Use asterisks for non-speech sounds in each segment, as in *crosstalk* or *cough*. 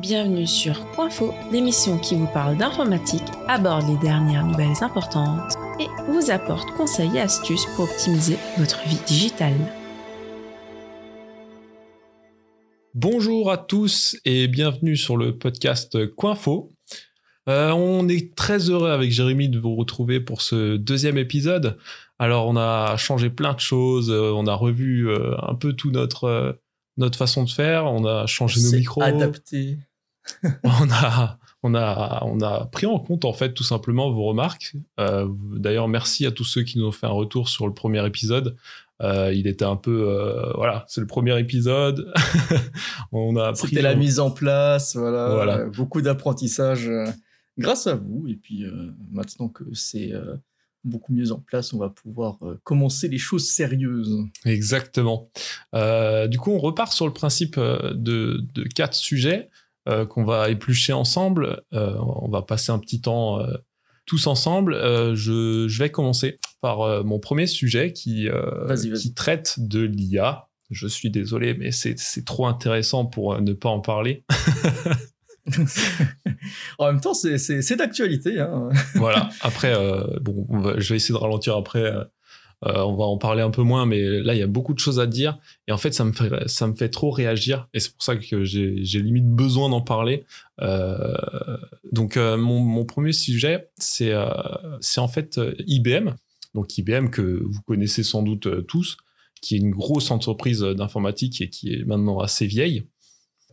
Bienvenue sur Coinfo, l'émission qui vous parle d'informatique, aborde les dernières nouvelles importantes et vous apporte conseils et astuces pour optimiser votre vie digitale. Bonjour à tous et bienvenue sur le podcast Coinfo. Euh, on est très heureux avec Jérémy de vous retrouver pour ce deuxième épisode. Alors on a changé plein de choses, euh, on a revu euh, un peu tout notre notre façon de faire, on a changé nos micros, adapté. *laughs* on a on a on a pris en compte en fait tout simplement vos remarques. D'ailleurs merci à tous ceux qui nous ont fait un retour sur le premier épisode. il était un peu voilà c'est le premier épisode *laughs* on a c'était la mise en place voilà, voilà. beaucoup d'apprentissage grâce à vous. Et puis euh, maintenant que c'est euh, beaucoup mieux en place, on va pouvoir euh, commencer les choses sérieuses. Exactement. du coup, on repart sur le principe de, quatre sujets qu'on va éplucher ensemble. on va passer un petit temps tous ensemble. Je, je, vais commencer par mon premier sujet qui, qui traite de l'IA. Je suis désolé, mais c'est trop intéressant pour ne pas en parler. *laughs* *laughs* en même temps, c'est d'actualité. Hein. *laughs* voilà. Après, euh, bon, je vais essayer de ralentir après. Euh, euh, on va en parler un peu moins, mais là, il y a beaucoup de choses à dire. Et en fait, ça me fait, ça me fait trop réagir. Et c'est pour ça que j'ai limite besoin d'en parler. donc, mon, mon, premier sujet, c'est c'est en fait IBM. Donc, IBM que vous connaissez sans doute tous, qui est une grosse entreprise d'informatique et qui est maintenant assez vieille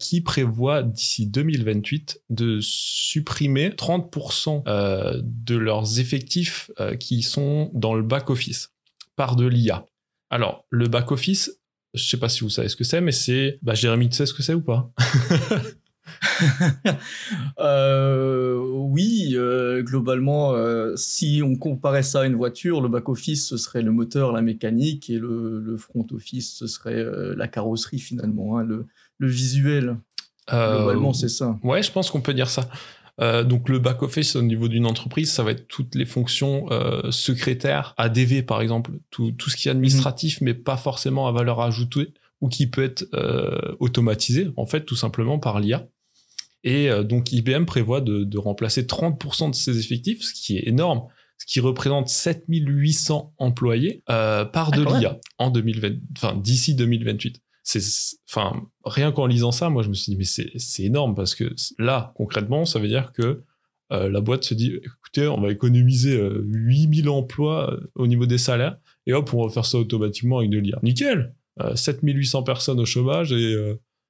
qui prévoit d'ici 2028 de supprimer 30% euh, de leurs effectifs euh, qui sont dans le back-office par de l'IA. Alors, le back-office, je sais pas si vous savez ce que c'est, mais c'est... Bah, Jérémy, tu sais ce que c'est ou pas? *laughs* Euh, oui, globalement, si on comparait ça à une voiture, le back-office, ce serait le moteur, la mécanique, et le, front-office, ce serait la carrosserie finalement, hein, le visuel. Euh, Globalement, c'est ça. Ouais, je pense qu'on peut dire ça. Euh, donc le back office au niveau d'une entreprise, ça va être toutes les fonctions euh, secrétaires, ADV par exemple, tout, tout ce qui est administratif mais pas forcément à valeur ajoutée ou qui peut être automatisé en fait tout simplement par l'IA. Et donc IBM prévoit de, de remplacer 30% de ses effectifs, ce qui est énorme, ce qui représente 7800 employés par de ah, l'IA en 2020, enfin d'ici 2028 c'est enfin rien qu'en lisant ça moi je me suis dit mais c'est énorme parce que là concrètement ça veut dire que euh, la boîte se dit écoutez on va économiser 8000 euh, emplois euh, au niveau des salaires et hop on va faire ça automatiquement avec de l'IA nickel 7800 personnes au chômage et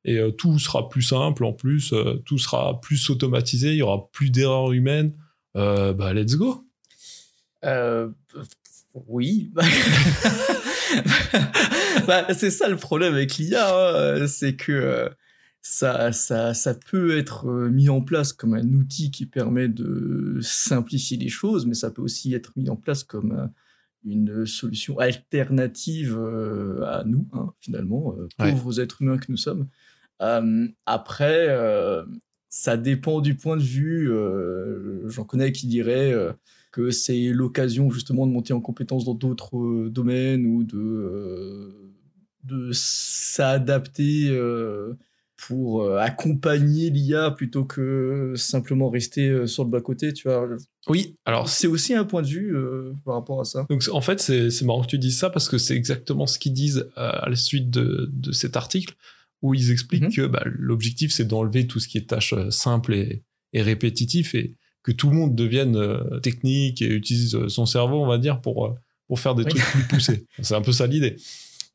et tout sera plus simple en plus tout sera plus automatisé il y aura plus d'erreurs humaines. Bah let's go. Oui *laughs* *laughs* bah, c'est ça le problème avec l'IA, hein, c'est que euh, ça, ça, ça peut être euh, mis en place comme un outil qui permet de simplifier les choses, mais ça peut aussi être mis en place comme euh, une solution alternative à nous, hein, finalement, pauvres êtres humains que nous sommes. après, ça dépend du point de vue. J'en connais qui diraient que c'est l'occasion justement de monter en compétence dans d'autres euh, domaines ou de, euh, de s'adapter euh, pour accompagner l'IA plutôt que simplement rester sur le bas-côté, tu vois. Oui, alors c'est aussi un point de vue par rapport à ça. Donc en fait, c'est marrant que tu dises ça parce que c'est exactement ce qu'ils disent à la suite de, de cet article où ils expliquent mm-hmm. que bah, l'objectif c'est d'enlever tout ce qui est tâches simples et, et répétitif et que tout le monde devienne euh, technique et utilise euh, son cerveau, on va dire, pour, euh, pour faire des trucs plus poussés. *laughs* C'est un peu ça l'idée.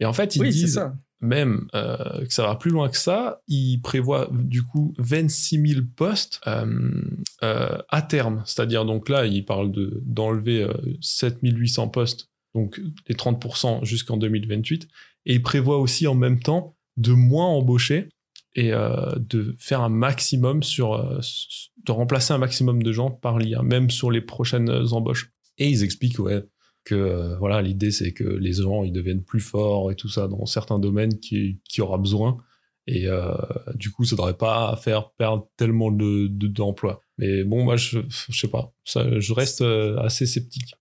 Et en fait, ils disent même que ça va plus loin que ça. Ils prévoient du coup 26 000 postes à terme. C'est-à-dire, donc là, ils parlent de, d'enlever 7 800 postes, donc les 30% jusqu'en 2028. Et ils prévoient aussi en même temps de moins embaucher et euh, de faire un maximum sur, euh, de remplacer un maximum de gens par l'IA, même sur les prochaines embauches. Et ils expliquent ouais, que euh, voilà l'idée c'est que les gens ils deviennent plus forts et tout ça dans certains domaines qui, qui aura besoin. Et du coup, ça ne devrait pas faire perdre tellement de, d'emplois. Mais bon, moi, je, je sais pas. Ça, je reste assez sceptique.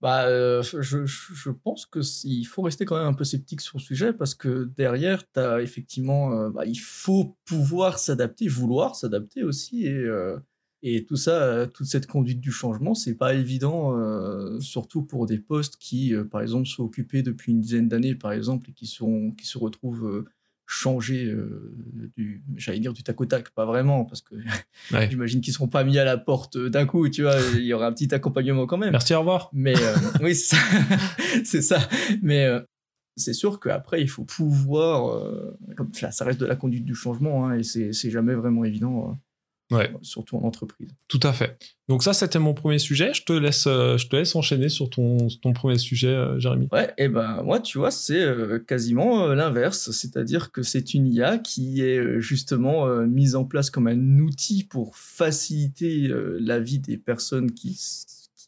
Bah, euh, je, je pense qu'il faut rester quand même un peu sceptique sur le sujet parce que derrière, as effectivement, euh, bah, il faut pouvoir s'adapter, vouloir s'adapter aussi et, euh, et tout ça, toute cette conduite du changement, c'est pas évident, surtout pour des postes qui, par exemple, sont occupés depuis une dizaine d'années, par exemple, et qui sont, qui se retrouvent changer euh, du, j'allais dire du tac au tac, pas vraiment, parce que *laughs* j'imagine qu'ils seront pas mis à la porte d'un coup, tu vois, il y aura un petit accompagnement quand même. Merci, au revoir. Mais euh, *laughs* oui, *laughs* c'est ça. Mais euh, c'est sûr qu'après, il faut pouvoir, comme ça reste de la conduite du changement, hein, et c'est jamais vraiment évident Ouais. Surtout en entreprise. Tout à fait. Donc ça, c'était mon premier sujet. Je te laisse, euh, je te laisse enchaîner sur ton, ton premier sujet, euh, Jérémy. Ouais, et ben moi, tu vois, c'est euh, quasiment l'inverse. C'est-à-dire que c'est une IA qui est justement mise en place comme un outil pour faciliter la vie des personnes qui,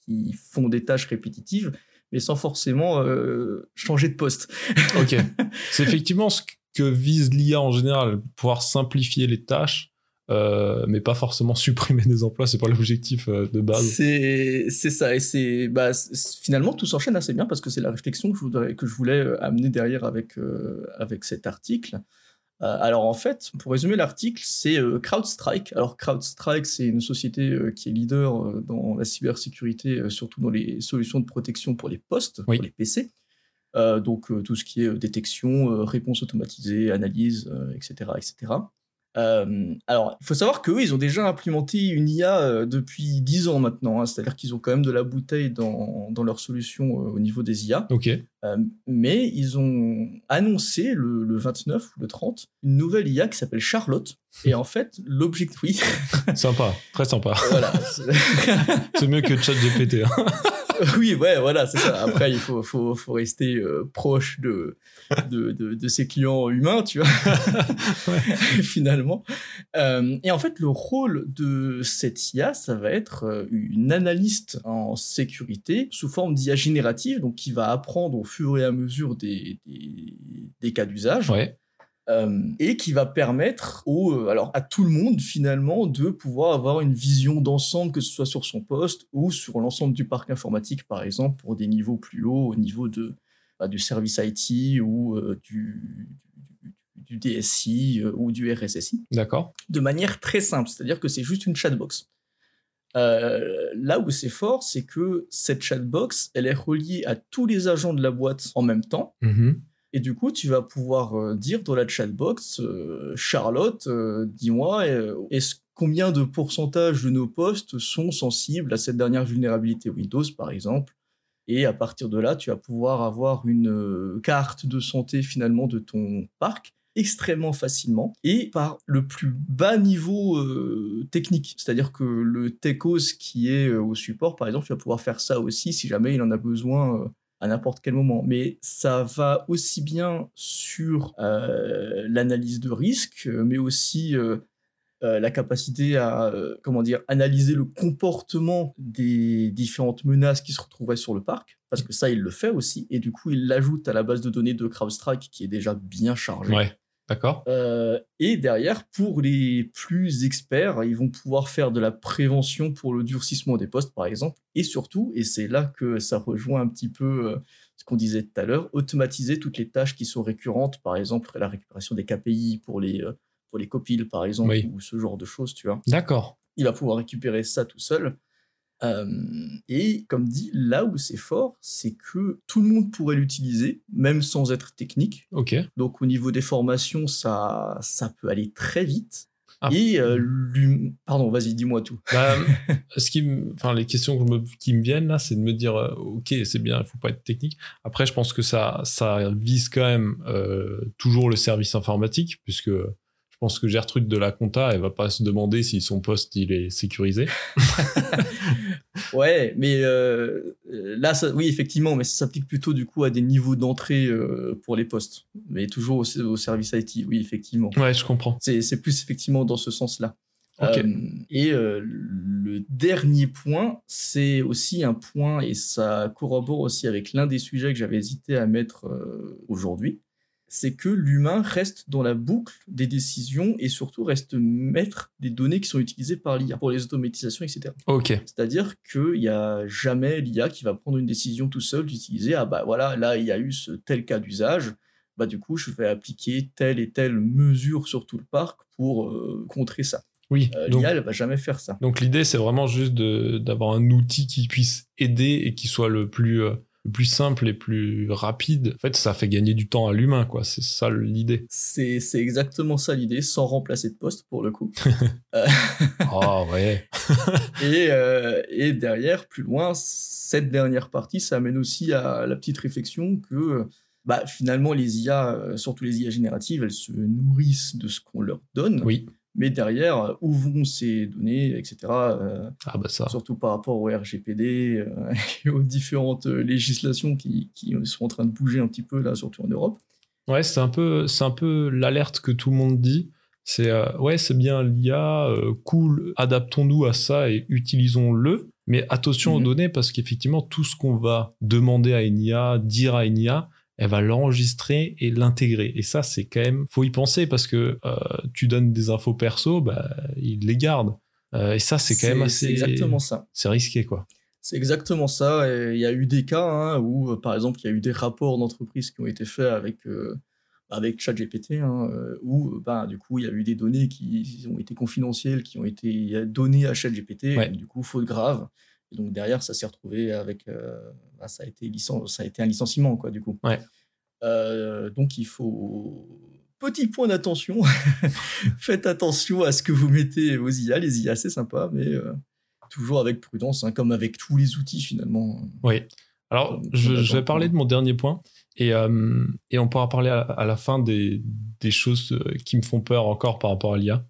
qui font des tâches répétitives, mais sans forcément changer de poste. ok. *laughs* C'est effectivement ce que vise l'IA en général, pouvoir simplifier les tâches euh, mais pas forcément supprimer des emplois, c'est pas l'objectif euh, de base. C'est ça, et c'est bah, finalement tout s'enchaîne assez bien parce que c'est la réflexion que je, voudrais, que je voulais euh, amener derrière avec, avec cet article. alors en fait, pour résumer l'article, c'est CrowdStrike. Alors CrowdStrike, c'est une société qui est leader dans la cybersécurité, surtout dans les solutions de protection pour les postes, pour les PC. donc tout ce qui est détection, réponse automatisée, analyse, etc., etc. Euh, alors, il faut savoir qu'eux, ils ont déjà implémenté une IA euh, depuis 10 ans maintenant. Hein. C'est-à-dire qu'ils ont quand même de la bouteille dans, dans leur solution euh, au niveau des IA. Ok. mais ils ont annoncé le, le, 29 ou le 30 une nouvelle IA qui s'appelle Charlotte. Et en fait, l'objectif, oui. *laughs* sympa, très sympa. Voilà. *laughs* C'est mieux que ChatGPT. Hein. *laughs* *laughs* oui, ouais, voilà, c'est ça. Après, il faut, faut, faut rester euh, proche de, de, de, ses clients humains, tu vois, *laughs* *laughs* finalement. Euh, et en fait, le rôle de cette IA, ça va être euh, une analyste en sécurité sous forme d'IA générative, donc qui va apprendre au fur et à mesure des, des, des cas d'usage. Ouais. Euh, et qui va permettre au, euh, alors à tout le monde finalement de pouvoir avoir une vision d'ensemble, que ce soit sur son poste ou sur l'ensemble du parc informatique, par exemple, pour des niveaux plus hauts, au niveau de, bah, du service IT ou euh, du, du, DSI ou du RSSI. D'accord. De manière très simple, c'est-à-dire que c'est juste une chatbox. là où c'est fort, c'est que cette chatbox, elle est reliée à tous les agents de la boîte en même temps. Mm-hmm. Et du coup, tu vas pouvoir euh, dire dans la chatbox, euh, Charlotte, euh, dis-moi, est-ce combien de pourcentage de nos postes sont sensibles à cette dernière vulnérabilité Windows, par exemple? Et à partir de là, tu vas pouvoir avoir une carte de santé finalement de ton parc extrêmement facilement et par le plus bas niveau technique. C'est-à-dire que le TechOS qui est au support, par exemple, tu vas pouvoir faire ça aussi si jamais il en a besoin à n'importe quel moment. Mais ça va aussi bien sur euh, l'analyse de risque, mais aussi euh, euh, la capacité à comment dire analyser le comportement des différentes menaces qui se retrouveraient sur le parc, parce que ça il le fait aussi, et du coup il l'ajoute à la base de données de CrowdStrike qui est déjà bien chargée. D'accord. Euh, et derrière, pour les plus experts, ils vont pouvoir faire de la prévention pour le durcissement des postes, par exemple. Et surtout, et c'est là que ça rejoint un petit peu euh, ce qu'on disait tout à l'heure, automatiser toutes les tâches qui sont récurrentes, par exemple la récupération des KPI pour les, euh, pour les copiles, par exemple, ou ce genre de choses, tu vois. D'accord. Il va pouvoir récupérer ça tout seul. Euh, et comme dit, là où c'est fort, c'est que tout le monde pourrait l'utiliser, même sans être technique. Ok. Donc au niveau des formations, ça, ça peut aller très vite. Ah. Et euh, pardon, vas-y, dis-moi tout. Bah, ce qui, enfin, les questions qui me viennent là, c'est de me dire, euh, ok, c'est bien, il faut pas être technique. Après, je pense que ça, ça vise quand même toujours le service informatique, puisque pense que Gertrude de la compta, elle va pas se demander si son poste il est sécurisé. *laughs* ouais, mais euh, là, ça, oui, effectivement, mais ça s'applique plutôt du coup à des niveaux d'entrée euh, pour les postes, mais toujours au, service IT, oui, effectivement. Ouais, je comprends. C'est plus effectivement dans ce sens-là. Euh, et le dernier point, c'est aussi un point, et ça corrobore aussi avec l'un des sujets que j'avais hésité à mettre aujourd'hui, c'est que l'humain reste dans la boucle des décisions et surtout reste maître des données qui sont utilisées par l'IA pour les automatisations, etc. Ok. C'est-à-dire qu'il n'y a jamais l'IA qui va prendre une décision tout seul d'utiliser, ah bah voilà, là il y a eu ce tel cas d'usage, bah du coup je vais appliquer telle et telle mesure sur tout le parc pour euh, contrer ça. Oui. Euh, L'IA, elle va jamais faire ça. donc l'idée, c'est vraiment juste d'avoir un outil qui puisse aider et qui soit le plus, euh, le plus simple et plus rapide. En fait, ça fait gagner du temps à l'humain, quoi. C'est ça l'idée. C'est c'est exactement ça l'idée, sans remplacer de poste pour le coup. *laughs* Euh, Ah ouais. *laughs* et, euh, et derrière, plus loin, cette dernière partie, ça amène aussi à la petite réflexion que bah, finalement, les IA, euh, surtout les IA génératives, elles se nourrissent de ce qu'on leur donne. Oui. Mais derrière, euh, où vont ces données, etc. euh, Ah bah ça. surtout par rapport au RGPD euh, *laughs* et aux différentes législations qui, qui sont en train de bouger un petit peu là, surtout en Europe. Ouais, c'est un peu, c'est un peu l'alerte que tout le monde dit. C'est euh, ouais, c'est bien l'IA, cool, adaptons-nous à ça et utilisons-le. Mais attention aux Mhm. données parce qu'effectivement, tout ce qu'on va demander à une IA, dire à une IA, elle va l'enregistrer et l'intégrer. Et ça, c'est quand même, faut y penser parce que euh, tu donnes des infos perso, bah, il les garde. Euh, et ça, c'est quand même assez, C'est exactement ça. c'est risqué quoi. C'est exactement ça. Et il y a eu des cas hein, où, euh, par exemple, il y a eu des rapports d'entreprise qui ont été faits avec, euh, avec ChatGPT, hein, où, bah, du coup, il y a eu des données qui ont été confidentielles, qui ont été données à ChatGPT, Ouais. du coup, faute grave. Et donc, derrière, ça s'est retrouvé avec. euh, bah, ça, a été licen- ça a été un licenciement, quoi, du coup. Ouais. Euh, donc, il faut. Petit point d'attention. *laughs* Faites attention à ce que vous mettez aux IA. Les IA, c'est sympa, mais. euh, toujours avec prudence, hein, comme avec tous les outils finalement. Oui. Alors, je, vais parler de mon dernier point et, euh, et on pourra parler à, à la fin des, des choses qui me font peur encore par rapport à l'IA.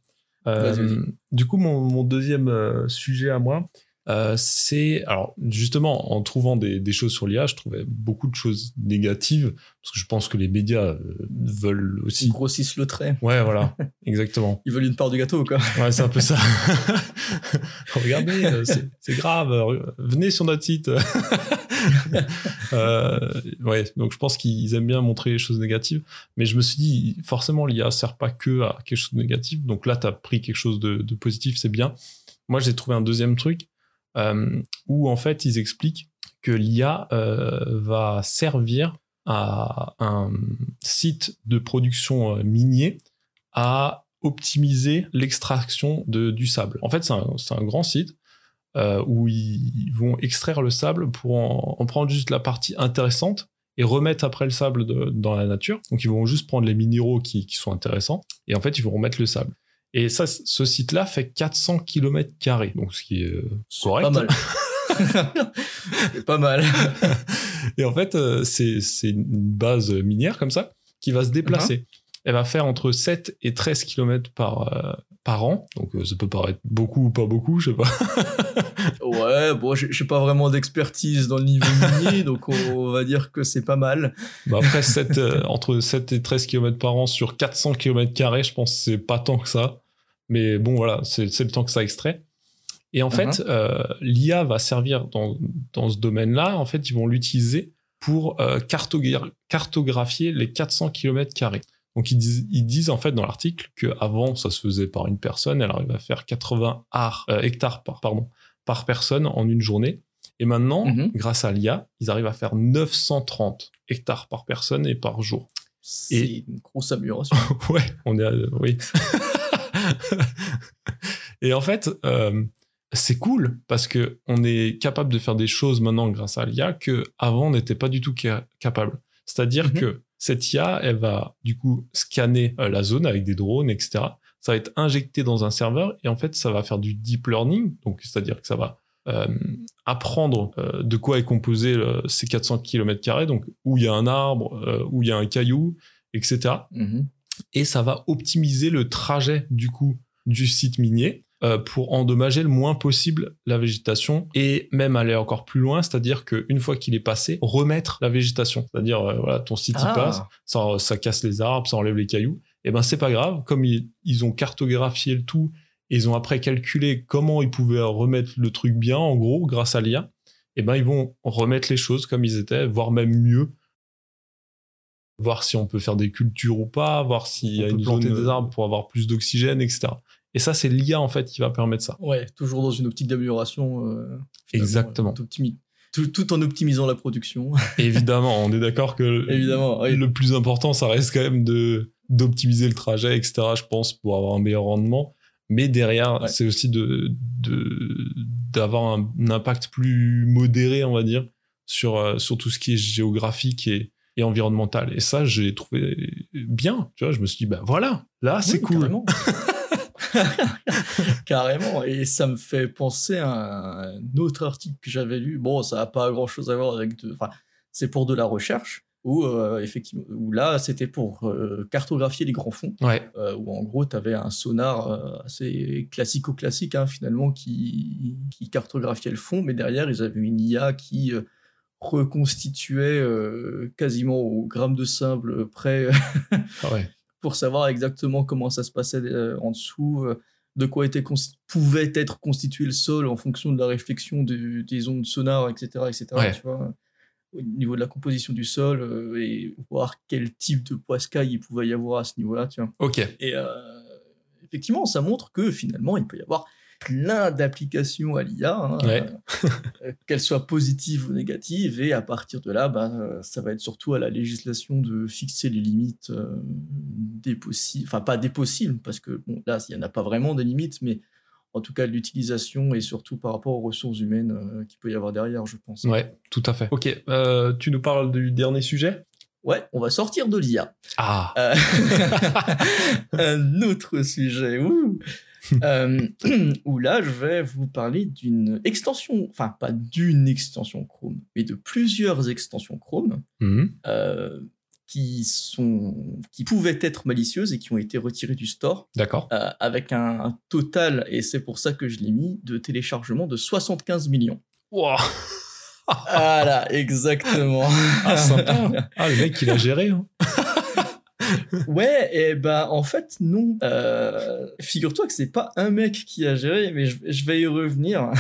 Euh, du coup, mon, mon deuxième sujet à moi, euh, c'est. Alors, justement, en trouvant des, des choses sur l'IA, je trouvais beaucoup de choses négatives parce que je pense que les médias euh, veulent Ils aussi. grossissent le trait. Ouais, voilà, *laughs* exactement. Ils veulent une part du gâteau, quoi. Ouais, c'est un peu ça. *laughs* Regardez, euh, c'est grave. Venez sur notre site. *laughs* Euh, ouais, donc je pense qu'ils aiment bien montrer les choses négatives. Mais je me suis dit, forcément, l'IA sert pas que à quelque chose de négatif. Donc là, tu as pris quelque chose de, de positif, c'est bien. Moi, j'ai trouvé un deuxième truc où en fait, ils expliquent que l'IA euh, va servir à un site de production euh, minier à optimiser l'extraction du sable. En fait, c'est un, grand site euh, où ils vont extraire le sable pour en, en prendre juste la partie intéressante et remettre après le sable dans la nature. Donc, ils vont juste prendre les minéraux qui, qui sont intéressants et en fait, ils vont remettre le sable. Et ça, ce site-là fait 400 km, donc ce qui est euh, correct. *laughs* Pas mal. pas *laughs* mal. Et en fait, euh, c'est une base minière comme ça qui va se déplacer. Elle va faire entre 7 et 13 km par, euh, par an. Donc euh, ça peut paraître beaucoup ou pas beaucoup, je sais pas. *laughs* Ouais, bon, j'ai j'ai pas vraiment d'expertise dans le niveau minier, donc on va dire que c'est pas mal. Bah après, 7, euh, entre 7 et 13 km par an sur 400 km, je pense que c'est pas tant que ça. Mais bon, voilà, c'est le temps que ça extrait. Et en fait, euh, l'IA va servir dans, dans ce domaine-là. En fait, ils vont l'utiliser pour euh, cartogra- cartographier les 400 km. Donc, ils disent, ils disent en fait dans l'article qu'avant, ça se faisait par une personne. Elle arrive à faire 80 ar- euh, hectares par, pardon, par personne en une journée. Et maintenant, Mhm. grâce à l'IA, ils arrivent à faire 930 hectares par personne et par jour. C'est une grosse amélioration. *laughs* ouais, on est, à- oui. *laughs* et en fait, euh, c'est cool parce que on est capable de faire des choses maintenant grâce à l'IA que avant on n'était pas du tout ca- capable. C'est-à-dire Mhm. que cette IA, elle va du coup scanner euh, la zone avec des drones, etc. Ça va être injecté dans un serveur et en fait, ça va faire du deep learning. Donc, c'est-à-dire que ça va euh, apprendre euh, de quoi est composé ces 400 km, donc où il y a un arbre, euh, où il y a un caillou, etc. et ça va optimiser le trajet du coup du site minier euh, pour endommager le moins possible la végétation et même aller encore plus loin, c'est-à-dire qu'une fois qu'il est passé, remettre la végétation. C'est-à-dire, euh, voilà, ton site y Ah. passe, ça, ça casse les arbres, ça enlève les cailloux, et ben c'est pas grave, comme ils, ils ont cartographié le tout, et ils ont après calculé comment ils pouvaient remettre le truc bien, en gros, grâce à l'IA, et ben ils vont remettre les choses comme ils étaient, voire même mieux, voir si on peut faire des cultures ou pas, voir s'il y a une planter des de- arbres pour avoir plus d'oxygène, etc. Et ça, c'est l'IA en fait qui va permettre ça. Ouais, toujours dans une optique d'amélioration. euh, Exactement. tout, en optimisant la production. *laughs* Évidemment, on est d'accord que Évidemment, oui. le plus important, ça reste quand même de d'optimiser le trajet, etc. Je pense pour avoir un meilleur rendement. Mais derrière, Ouais. c'est aussi de de- d'avoir un, un impact plus modéré, on va dire, sur euh, sur tout ce qui est géographique et et environnemental. Et ça, j'ai trouvé bien. Tu vois, je me suis dit, bah voilà, là, c'est Oui, cool. Carrément. *laughs* Carrément. Et ça me fait penser à un autre article que j'avais lu. Bon, ça n'a pas grand chose à voir avec de. Enfin, c'est pour de la recherche. Où, euh, effectivement, où là, c'était pour euh, cartographier les grands fonds. Ouais, euh, où en gros, tu avais un sonar assez classico-classique, hein, finalement, qui, qui cartographiait le fond, mais derrière, ils avaient une IA qui reconstituait euh, quasiment au gramme de sable près Ah ouais. *laughs* pour savoir exactement comment ça se passait euh, en dessous, euh, de quoi était pouvait être constitué le sol en fonction de la réflexion des ondes sonores, etc., etc. Ouais. Tu vois, au niveau de la composition du sol euh, et voir quel type de poiscaille il pouvait y avoir à ce niveau-là. Tu vois. Ok. Et euh, effectivement, ça montre que finalement, il peut y avoir plein d'applications à l'IA, hein, Ouais. euh, qu'elles soient positives ou négatives, et à partir de là, bah, euh, ça va être surtout à la législation de fixer les limites euh, des possibles, enfin pas des possibles, parce que bon, là, il n'y en a pas vraiment des limites, mais en tout cas de l'utilisation et surtout par rapport aux ressources humaines euh, qu'il peut y avoir derrière, je pense. Ouais, tout à fait. Ok, euh, tu nous parles du dernier sujet? Ouais, on va sortir de l'IA. Ah, Euh, *laughs* un autre sujet ouh. *laughs* Euh, *clears throat* où là je vais vous parler d'une extension, enfin pas d'une extension Chrome, mais de plusieurs extensions Chrome Mhm. euh, qui sont qui pouvaient être malicieuses et qui ont été retirées du store d'accord. euh, avec un, un total et c'est pour ça que je l'ai mis de téléchargement de 75 millions. Wow. Voilà, exactement. Ah, sympa. *laughs* Ah, le mec, il a géré. hein. Ouais, et ben en fait non. Euh, Figure-toi que c'est pas un mec qui a géré, mais je, vais y revenir.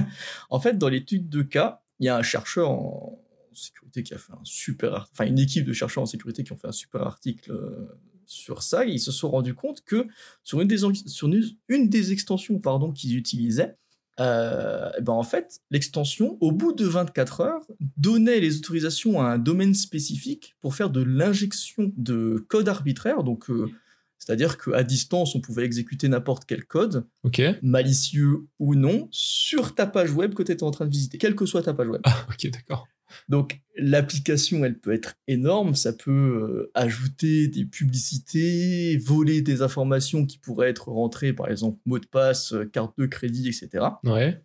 *laughs* en fait, dans l'étude de cas, il y a un chercheur en sécurité qui a fait un super, enfin une équipe de chercheurs en sécurité qui ont fait un super article euh, sur ça. Ils se sont rendus compte que sur une des, sur une, une des extensions pardon qu'ils utilisaient, euh, ben en fait, l'extension, au bout de 24 heures, donnait les autorisations à un domaine spécifique pour faire de l'injection de code arbitraire. Donc, euh, c'est-à-dire qu'à distance, on pouvait exécuter n'importe quel code, malicieux ou non, sur ta page web que tu étais en train de visiter, quelle que soit ta page web. Ah, ok, d'accord. Donc l'application, elle peut être énorme, ça peut euh, ajouter des publicités, voler des informations qui pourraient être rentrées, par exemple mot de passe, euh, carte de crédit, etc. Ouais.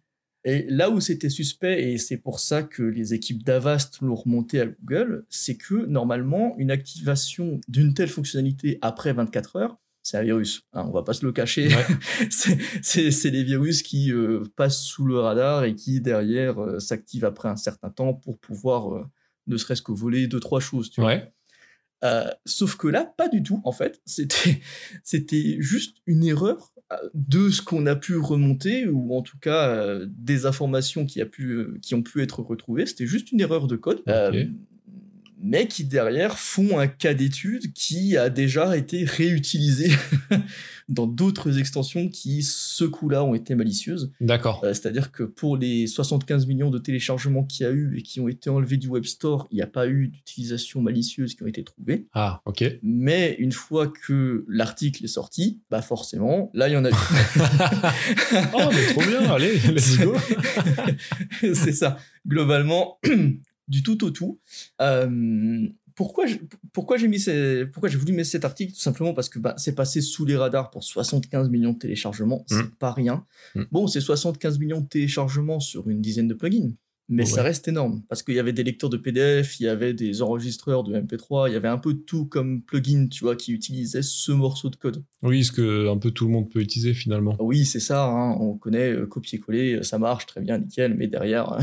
Et là où c'était suspect, et c'est pour ça que les équipes d'Avast l'ont remonté à Google, c'est que normalement, une activation d'une telle fonctionnalité après 24 heures, c'est un virus. hein, on va pas se le cacher. Ouais. *laughs* c'est- des virus qui euh, passent sous le radar et qui derrière euh, s'activent après un certain temps pour pouvoir euh, ne serait-ce que voler deux trois choses. Tu vois. Ouais. Sauf que là, pas du tout, en fait. C'était, *laughs* c'était juste une erreur de ce qu'on a pu remonter, ou en tout cas des informations qui, a pu, qui ont pu être retrouvées. C'était juste une erreur de code. Mais qui derrière font un cas d'étude qui a déjà été réutilisé *laughs* dans d'autres extensions qui, ce coup-là, ont été malicieuses. D'accord. Euh, C'est-à-dire que pour les 75 millions de téléchargements qu'il y a eu et qui ont été enlevés du Web Store, il n'y a pas eu d'utilisation malicieuse qui ont été trouvées. Ah, ok. Mais une fois que l'article est sorti, bah forcément, là, il y en a eu. oh, *laughs* mais trop bien, allez, let's go. *laughs* c'est ça. Globalement, *clears throat* du tout au tout. Euh, pourquoi j'ai pourquoi j'ai mis ces- pourquoi j'ai voulu mettre cet article? Tout simplement parce que bah, c'est passé sous les radars pour 75 millions de téléchargements c'est Mm. pas rien Mm. bon c'est 75 millions de téléchargements sur une dizaine de plugins mais Ouais. ça reste énorme parce qu'il y avait des lecteurs de PDF il y avait des enregistreurs de MP3 il y avait un peu tout comme plugin tu vois qui utilisait ce morceau de code Oui, ce que un peu tout le monde peut utiliser finalement. oui c'est ça hein, on connaît euh, copier-coller ça marche très bien nickel mais derrière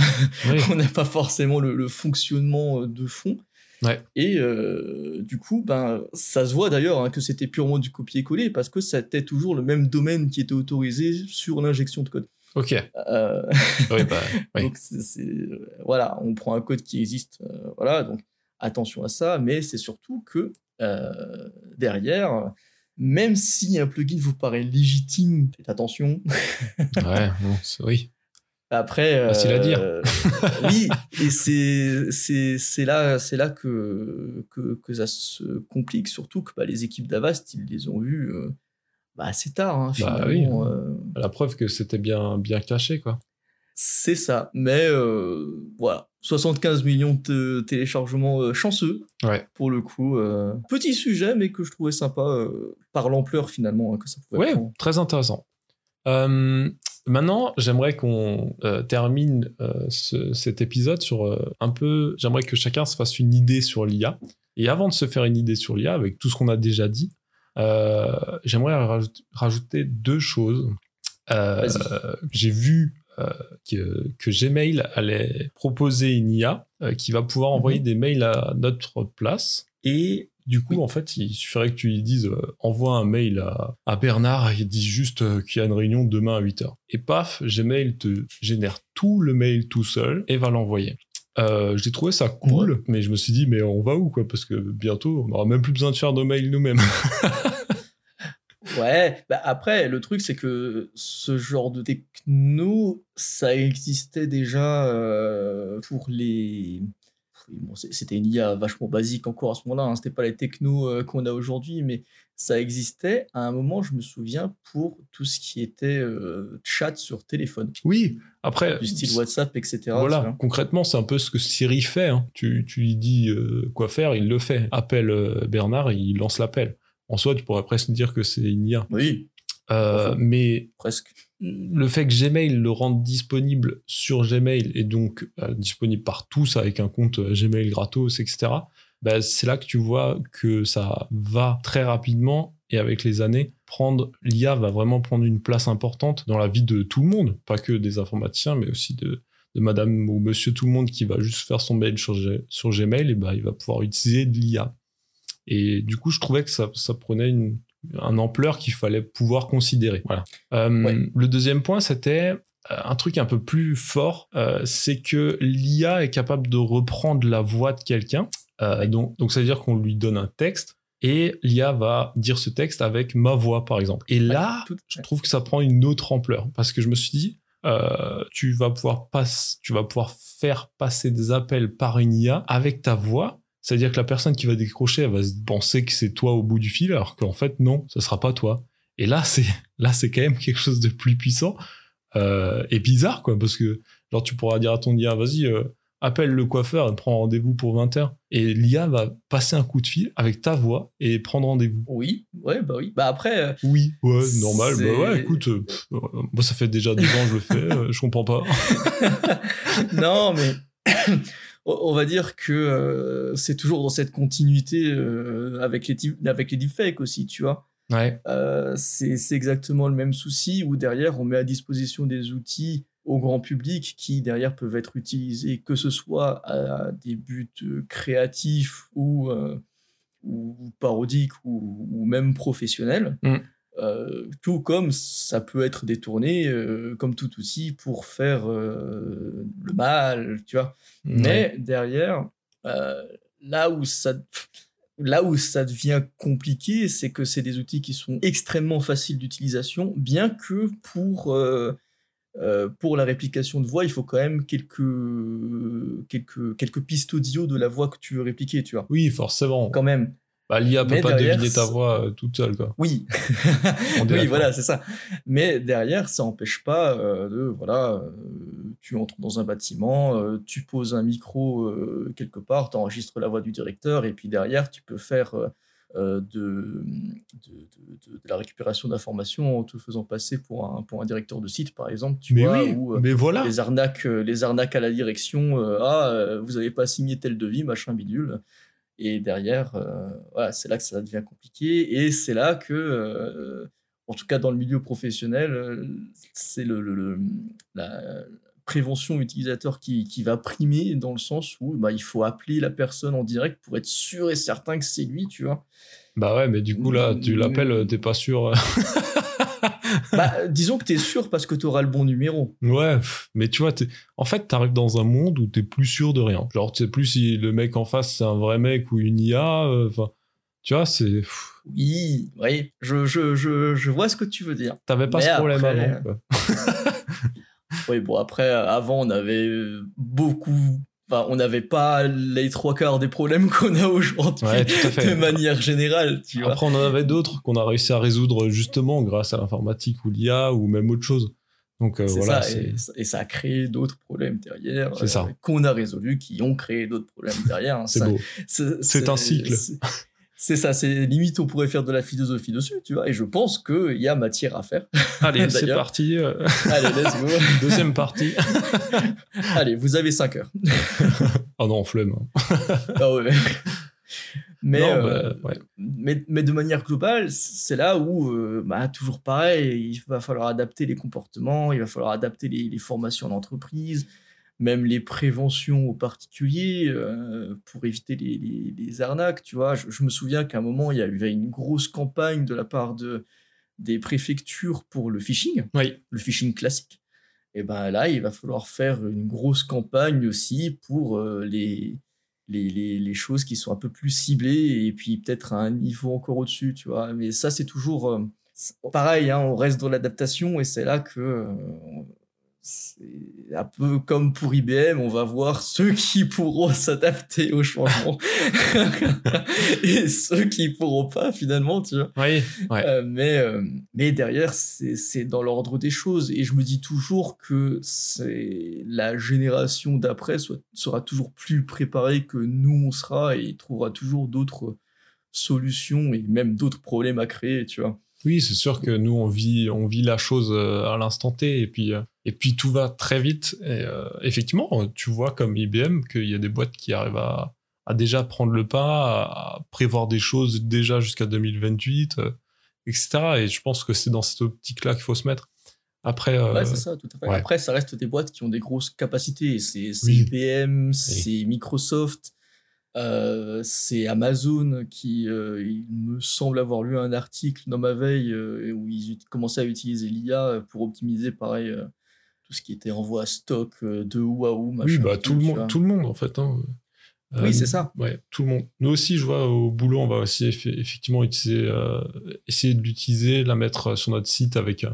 Oui. *laughs* on n'a pas forcément le, le fonctionnement euh, de fond. Ouais. Et euh, du coup, ben, ça se voit d'ailleurs hein, que c'était purement du copier-coller parce que c'était toujours le même domaine qui était autorisé sur l'injection de code. Ok. Euh, Oui, bah, *laughs* oui. Donc, euh, voilà, on prend un code qui existe. euh, voilà, donc attention à ça, mais c'est surtout que derrière, même si un plugin vous paraît légitime, faites attention. ouais, *laughs* bon, oui. Après, facile à dire. *laughs* oui, et c'est là c'est là que, que, que ça se complique, surtout que bah, les équipes d'Avast ils les ont vus bah, assez tard. Hein, bah, oui. La preuve que c'était bien bien caché quoi. C'est ça, mais voilà. 75 millions de téléchargements chanceux, ouais. pour le coup. petit sujet, mais que je trouvais sympa par l'ampleur finalement hein, que ça pouvait Ouais, très intéressant. maintenant, j'aimerais qu'on termine cet épisode sur un peu. J'aimerais que chacun se fasse une idée sur l'IA. Et avant de se faire une idée sur l'IA, avec tout ce qu'on a déjà dit, j'aimerais rajouter deux choses. J'ai vu euh, que, que, Gmail allait proposer une IA euh, qui va pouvoir envoyer mhm. des mails à notre place. Et du coup, en fait, il suffirait que tu lui dises euh, envoie un mail à, à Bernard et il dit juste qu'il y a une réunion demain à 8h. Et paf, Gmail te génère tout le mail tout seul et va l'envoyer. J'ai trouvé ça cool, mais je me suis dit, mais on va où quoi Parce que bientôt, on n'aura même plus besoin de faire nos mails nous-mêmes. *laughs* Ouais, bah après, le truc, c'est que ce genre de techno, ça existait déjà euh, pour les. Bon, c'était une IA vachement basique encore à ce moment-là, hein, c'était pas les technos euh, qu'on a aujourd'hui, mais ça existait à un moment, je me souviens, pour tout ce qui était euh, chat sur téléphone. Oui, après. Du style WhatsApp, etc. Voilà, concrètement, c'est un peu ce que Siri fait. Hein. Tu, tu, lui dis quoi faire, il le fait. Appelle Bernard, il lance l'appel en soi, tu pourrais presque dire que c'est une IA. Oui. Euh, mais presque. Le fait que Gmail le rende disponible sur Gmail et donc euh, disponible par tous avec un compte euh, Gmail gratos, etc. Bah, c'est là que tu vois que ça va très rapidement et avec les années prendre l'IA va vraiment prendre une place importante dans la vie de tout le monde, pas que des informaticiens, mais aussi de, Madame ou Monsieur tout le monde qui va juste faire son mail sur, sur Gmail et bah il va pouvoir utiliser de l'IA. Et du coup, je trouvais que ça, ça prenait une, un ampleur qu'il fallait pouvoir considérer. Voilà. Euh, le deuxième point, c'était euh, un truc un peu plus fort, euh, c'est que l'IA est capable de reprendre la voix de quelqu'un. Donc, donc, ça veut dire qu'on lui donne un texte et l'IA va dire ce texte avec ma voix, par exemple. Et là, je trouve que ça prend une autre ampleur parce que je me suis dit, tu vas pouvoir tu vas pouvoir faire passer des appels par une IA avec ta voix c'est-à-dire que la personne qui va décrocher, elle va penser que c'est toi au bout du fil, alors qu'en fait, non, ce sera pas toi. Et là, c'est là, c'est quand même quelque chose de plus puissant euh, et bizarre, quoi, parce que genre tu pourras dire à ton IA, vas-y, euh, appelle le coiffeur et prends rendez-vous pour 20h. Et l'IA va passer un coup de fil avec ta voix et prendre rendez-vous. Oui, ouais, bah oui. Bah après. Euh, oui, ouais, normal. Bah ouais, écoute, moi ça fait déjà deux ans que je le fais, je comprends pas. *laughs* non, mais *coughs* on va dire que euh, c'est toujours dans cette continuité euh, avec, les avec les deepfakes aussi, tu vois. Ouais. Euh, c'est exactement le même souci où derrière on met à disposition des outils au grand public qui derrière peuvent être utilisés que ce soit à des buts créatifs ou, ou parodiques ou, même professionnels. Mm. Euh, tout comme ça peut être détourné euh, comme tout outil pour faire euh, le mal, tu vois. Mais derrière, là où ça là où ça devient compliqué, c'est que c'est des outils qui sont extrêmement faciles d'utilisation, bien que pour pour la réplication de voix, il faut quand même quelques quelques quelques pistes audio de la voix que tu veux répliquer, tu vois. Oui, forcément. Quand même. Bah, L'IA peut pas deviner ta voix euh, toute seule, quoi. Oui, *laughs* oui, voilà, c'est ça. Mais derrière, ça n'empêche pas euh, de, voilà, euh, tu entres dans un bâtiment, tu poses un micro quelque part, tu enregistres la voix du directeur, et puis derrière, tu peux faire de, de, de, la récupération d'informations en te faisant passer pour un, pour un directeur de site, par exemple, tu mais vois, oui, ou mais voilà. les arnaques, les arnaques à la direction, ah, vous n'avez pas signé tel devis, machin bidule. Et derrière, euh, voilà, c'est là que ça devient compliqué. Et c'est là que, euh, en tout cas dans le milieu professionnel, euh, c'est le, la prévention utilisateur qui, qui, va primer dans le sens où bah, il faut appeler la personne en direct pour être sûr et certain que c'est lui, tu vois. Bah ouais, mais du coup là, tu l'appelles, t'es pas sûr. *laughs* bah, disons que t'es sûr parce que t'auras le bon numéro. Ouais, mais tu vois, en fait, t'arrives dans un monde où t'es plus sûr de rien. Genre, tu sais plus si le mec en face c'est un vrai mec ou une IA. Euh, tu vois, c'est. Oui, oui, je, je, je, je, vois ce que tu veux dire. T'avais pas ce problème avant. *laughs* Oui, bon, après, avant, on avait beaucoup on n'avait pas les trois quarts des problèmes *laughs* qu'on a aujourd'hui de manière générale. Tu Après, on en avait d'autres qu'on a réussi à résoudre justement grâce à l'informatique ou l'IA ou même autre chose. Donc euh, voilà. Ça, et, ça a créé d'autres problèmes derrière euh, qu'on a résolus, qui ont créé d'autres problèmes derrière. Hein. c'est beau. C'est un cycle. C'est ça, c'est limite on pourrait faire de la philosophie dessus, tu vois. Et je pense qu'il y a matière à faire. *laughs* Allez, *laughs* c'est parti. Euh. *laughs* Allez, let's go. Deuxième partie. Allez, vous avez 5 heures. oh non, flemme. ah ouais. Mais, euh, bah, mais, mais, de manière globale, c'est là où, euh, bah, toujours pareil, il va falloir adapter les comportements, il va falloir adapter les, les formations d'entreprise, même les préventions aux particuliers euh, pour éviter les, arnaques, tu vois. Je, me souviens qu'à un moment, il y a eu une grosse campagne de la part de, des préfectures pour le phishing, le phishing classique. Et ben là, il va falloir faire une grosse campagne aussi pour euh, les, les, choses qui sont un peu plus ciblées et puis peut-être à un niveau encore au-dessus, tu vois. Mais ça, c'est toujours euh, pareil, hein, on reste dans l'adaptation et c'est là que c'est un peu comme pour IBM, on va voir ceux qui pourront s'adapter au changement *laughs* et ceux qui pourront pas finalement, tu vois. Oui, euh, mais, euh, mais derrière, c'est dans l'ordre des choses et je me dis toujours que c'est la génération d'après sera toujours plus préparée que nous on sera et trouvera toujours d'autres solutions et même d'autres problèmes à créer, tu vois. Oui, c'est sûr que nous, on vit, on vit la chose euh, à l'instant T et puis, euh, et puis tout va très vite. Et euh, effectivement, tu vois comme IBM qu'il y a des boîtes qui arrivent à, à déjà prendre le pas, à prévoir des choses déjà jusqu'à 2028, etc. Et je pense que c'est dans cette optique-là qu'il faut se mettre. Après, ouais, c'est ça, tout à fait. Après, ça reste des boîtes qui ont des grosses capacités. C'est IBM, c'est Microsoft. Euh, c'est Amazon qui, euh, il me semble avoir lu un article dans ma veille euh, où ils commençaient à utiliser l'IA pour optimiser, pareil, tout ce qui était envoi à stock de Wahoo, machin. Oui, bah, tout, le monde, tout le monde, en fait. Hein. oui, c'est ça. Ouais, tout le monde. Nous aussi, je vois, au boulot, on va aussi effectivement utiliser, essayer de l'utiliser, la mettre sur notre site avec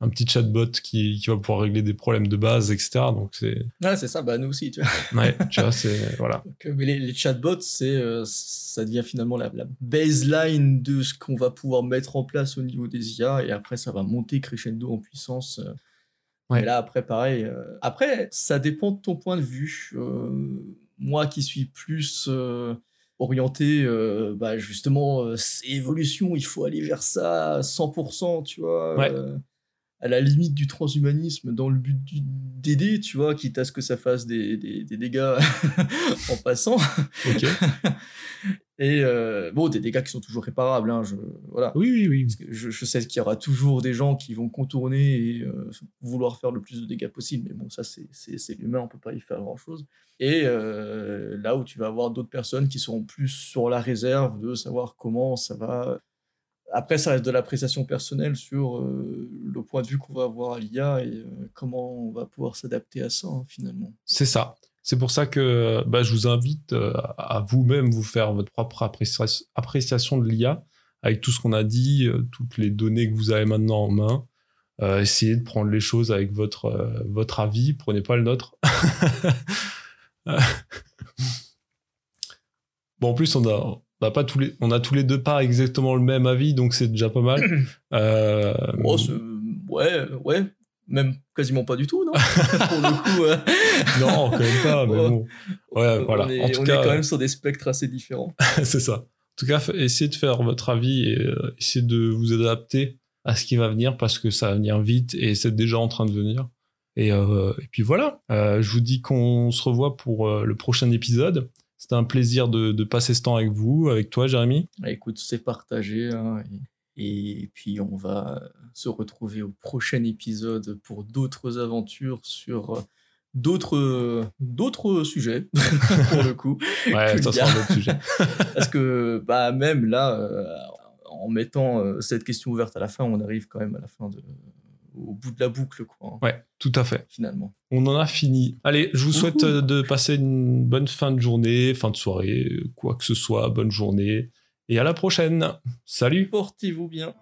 un petit chatbot qui, qui va pouvoir régler des problèmes de base, etc. Donc c'est. Ouais, c'est ça. Bah nous aussi, tu vois. *laughs* Ouais, tu vois, c'est voilà. *laughs* Euh, mais les, chatbots, c'est euh, ça devient finalement la, baseline de ce qu'on va pouvoir mettre en place au niveau des IA, et après ça va monter crescendo en puissance. Euh. Ouais. Et là, après, pareil. Après, ça dépend de ton point de vue. moi, qui suis plus orienté, bah, justement, c'est évolution, il faut aller vers ça à 100%, tu vois. Ouais à la limite du transhumanisme dans le but d'aider, tu vois, quitte à ce que ça fasse des, des, dégâts *laughs* en passant. Ok. *laughs* Et euh, bon, des dégâts qui sont toujours réparables, hein, je, voilà. Oui, oui, oui. je, je, sais qu'il y aura toujours des gens qui vont contourner et euh, vouloir faire le plus de dégâts possible, mais bon, ça, c'est l'humain, on peut pas y faire grand-chose. Et euh, là où tu vas avoir d'autres personnes qui seront plus sur la réserve de savoir comment ça va après, ça reste de l'appréciation personnelle sur le point de vue qu'on va avoir à l'IA et comment on va pouvoir s'adapter à ça, hein, finalement. C'est ça. C'est pour ça que bah, je vous invite euh, à vous-même vous faire votre propre appréciation de l'IA avec tout ce qu'on a dit, toutes les données que vous avez maintenant en main. essayez de prendre les choses avec votre, votre avis, prenez pas le nôtre. *laughs* bon, en plus, on a, on a pas tous les, on a tous les deux pas exactement le même avis, donc c'est déjà pas mal. *clears throat* Euh, oh, ouais, ouais, même quasiment pas du tout, non? *laughs* Pour le coup. *laughs* non, quand même pas, mais bon. Ouais, voilà. On est, en tout cas, est quand même sur des spectres assez différents. *laughs* c'est ça. En tout cas, essayez de faire votre avis et euh, essayez de vous adapter à ce qui va venir parce que ça va venir vite et c'est déjà en train de venir. Et, euh, et puis voilà, je vous dis qu'on se revoit pour le prochain épisode. C'était un plaisir de, passer ce temps avec vous, avec toi, Jérémy. Bah, écoute, c'est partagé. Hein, et, puis, on va se retrouver au prochain épisode pour d'autres aventures sur d'autres d'autres sujets *laughs* pour le coup ouais ça sera un autre sujet *laughs* parce que bah même là euh, en mettant euh, cette question ouverte à la fin on arrive quand même à la fin de au bout de la boucle, quoi. Ouais, tout à fait. Finalement. On en a fini. Allez, je vous souhaite euh, de passer une bonne fin de journée, fin de soirée, quoi que ce soit, bonne journée. Et à la prochaine. Salut Portez-vous bien.